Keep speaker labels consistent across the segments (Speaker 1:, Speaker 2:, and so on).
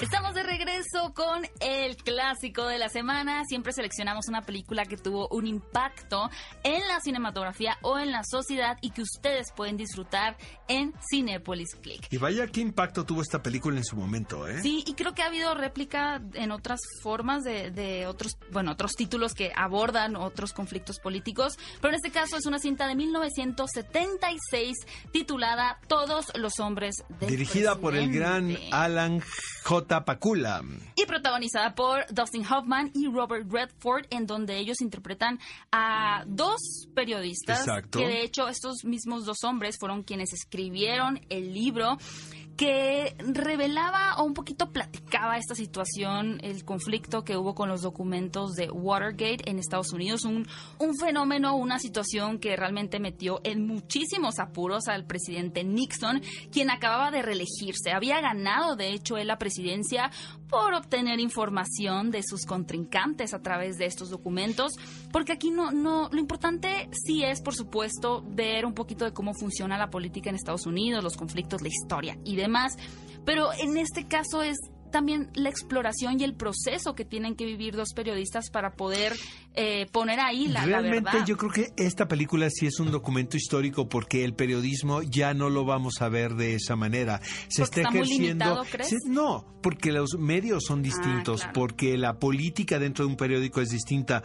Speaker 1: Estamos de regreso con el clásico de la semana. Siempre seleccionamos una película que tuvo un impacto en la cinematografía o en la sociedad y que ustedes pueden disfrutar en Cinepolis Click.
Speaker 2: Y vaya qué impacto tuvo esta película en su momento, ¿eh?
Speaker 1: Sí, y creo que ha habido réplica en otras formas de, de otros, bueno, otros títulos que abordan otros conflictos políticos, pero en este caso es una cinta de 1976 titulada Todos los hombres del
Speaker 2: Dirigida por el gran. Alan J. Pakula.
Speaker 1: y protagonizada por Dustin Hoffman y Robert Redford, en donde ellos interpretan a dos periodistas,
Speaker 2: Exacto.
Speaker 1: que de hecho estos mismos dos hombres fueron quienes escribieron el libro que revelaba o un poquito platicaba esta situación, el conflicto que hubo con los documentos de Watergate en Estados Unidos, un, un fenómeno, una situación que realmente metió en muchísimos apuros al presidente Nixon, quien acababa de reelegirse. Había ganado, de hecho, él la presidencia por obtener información de sus contrincantes a través de estos documentos, porque aquí no, no, lo importante sí es, por supuesto, ver un poquito de cómo funciona la política en Estados Unidos, los conflictos, la historia y demás, pero en este caso es también la exploración y el proceso que tienen que vivir dos periodistas para poder eh, poner ahí la, la
Speaker 2: Realmente
Speaker 1: verdad.
Speaker 2: yo creo que esta película sí es un documento histórico porque el periodismo ya no lo vamos a ver de esa manera. Se
Speaker 1: Porque está limitado, ¿crees?
Speaker 2: Sí, no, porque los medios son distintos,
Speaker 1: claro.
Speaker 2: porque la política dentro de un periódico es distinta.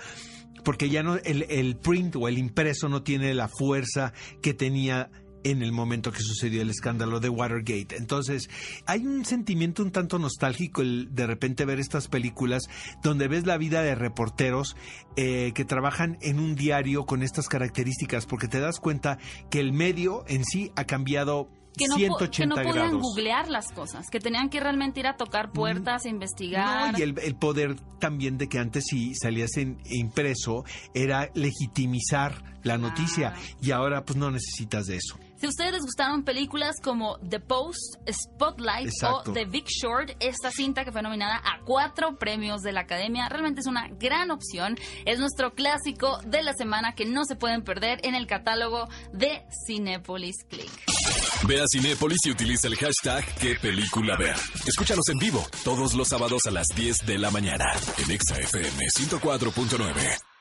Speaker 2: Porque ya no el, el print o el impreso no tiene la fuerza que tenía en el momento que sucedió el escándalo de Watergate. Entonces, hay un sentimiento un tanto nostálgico el de repente ver estas películas donde ves la vida de reporteros eh, que trabajan en un diario con estas características, porque te das cuenta que el medio en sí ha cambiado
Speaker 1: que no, po-
Speaker 2: 180
Speaker 1: que no podían googlear las cosas, que tenían que realmente ir a tocar puertas, a investigar.
Speaker 2: No, y el, el poder también de que antes si salías en impreso era legitimizar la noticia
Speaker 1: Claro.
Speaker 2: y ahora pues no necesitas de eso.
Speaker 1: Si a ustedes les gustaron películas como The Post, Spotlight
Speaker 2: Exacto.
Speaker 1: o The Big Short, esta cinta que fue nominada a cuatro premios de la Academia realmente es una gran opción. Es nuestro clásico de la semana que no se pueden perder en el catálogo de Cinepolis Click.
Speaker 3: Ve a Cinépolis y utiliza el hashtag ¿Qué película ver? Escúchanos en vivo todos los sábados a las 10 de la mañana en Exa FM 104.9.